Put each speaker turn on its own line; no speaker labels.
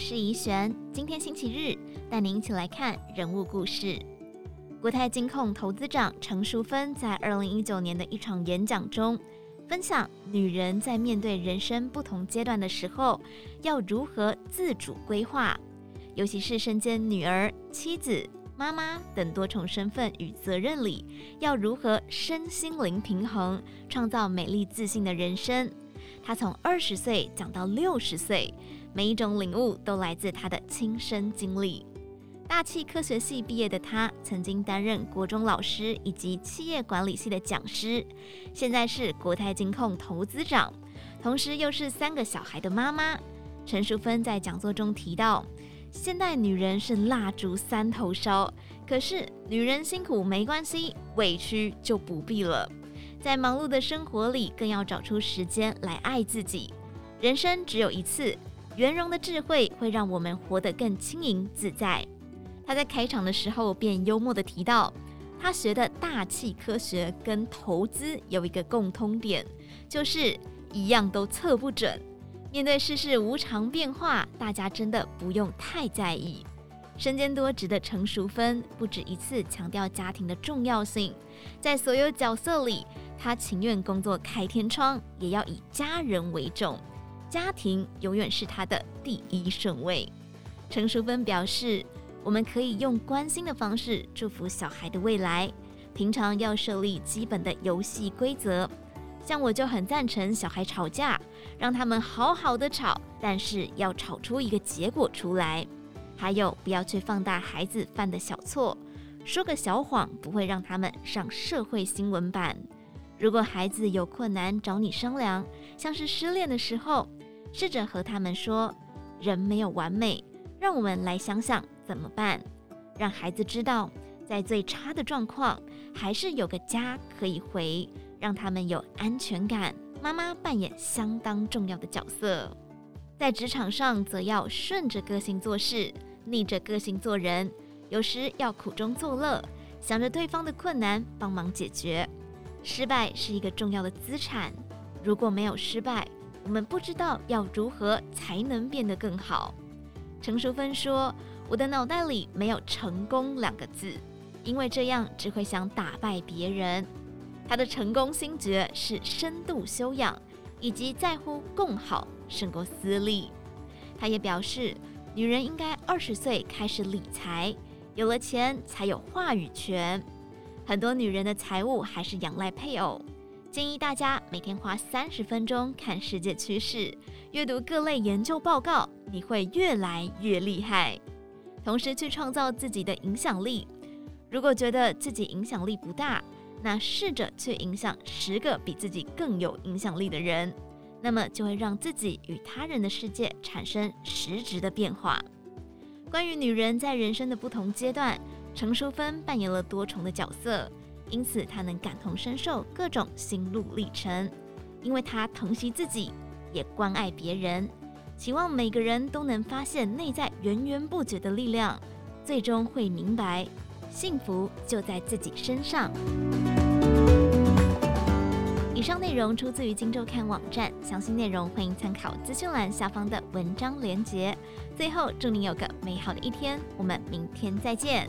是怡璇，今天星期日，带您一起来看人物故事。国泰金控投资长程淑芬在二零一九年的一场演讲中，分享女人在面对人生不同阶段的时候，要如何自主规划，尤其是身兼女儿、妻子、妈妈等多重身份与责任里，要如何身心灵平衡，创造美丽自信的人生。她从二十岁讲到六十岁，每一种领悟都来自他的亲身经历。大气科学系毕业的他，曾经担任国中老师以及企业管理系的讲师，现在是国泰金控投资长，同时又是三个小孩的妈妈。陈淑芬在讲座中提到，现代女人是蜡烛三头烧，可是女人辛苦没关系，委屈就不必了。在忙碌的生活里，更要找出时间来爱自己。人生只有一次，圆融的智慧会让我们活得更轻盈自在。他在开场的时候便幽默地提到，他学的大气科学跟投资有一个共通点，就是一样都测不准。面对世事无常变化，大家真的不用太在意。身兼多职的成熟芬不止一次强调家庭的重要性，在所有角色里，他情愿工作开天窗，也要以家人为重，家庭永远是他的第一顺位。陈淑芬表示，我们可以用关心的方式祝福小孩的未来，平常要设立基本的游戏规则，像我就很赞成小孩吵架，让他们好好的吵，但是要吵出一个结果出来。还有，不要去放大孩子犯的小错，说个小谎不会让他们上社会新闻版。如果孩子有困难找你商量，像是失恋的时候，试着和他们说：“人没有完美，让我们来想想怎么办。”让孩子知道，在最差的状况，还是有个家可以回，让他们有安全感。妈妈扮演相当重要的角色，在职场上则要顺着个性做事。逆着个性做人，有时要苦中作乐，想着对方的困难，帮忙解决。失败是一个重要的资产，如果没有失败，我们不知道要如何才能变得更好。陈淑芬说：“我的脑袋里没有成功两个字，因为这样只会想打败别人。”她的成功心诀是深度修养，以及在乎共好胜过私利。她也表示。女人应该二十岁开始理财，有了钱才有话语权。很多女人的财务还是仰赖配偶。建议大家每天花三十分钟看世界趋势，阅读各类研究报告，你会越来越厉害。同时去创造自己的影响力。如果觉得自己影响力不大，那试着去影响十个比自己更有影响力的人。那么就会让自己与他人的世界产生实质的变化。关于女人在人生的不同阶段，程淑芬扮演了多重的角色，因此他能感同身受各种心路历程。因为他疼惜自己，也关爱别人，希望每个人都能发现内在源源不绝的力量，最终会明白，幸福就在自己身上。以上内容出自于《今周刊》网站，详细内容欢迎参考资讯栏下方的文章连结。最后，祝您有个美好的一天，我们明天再见。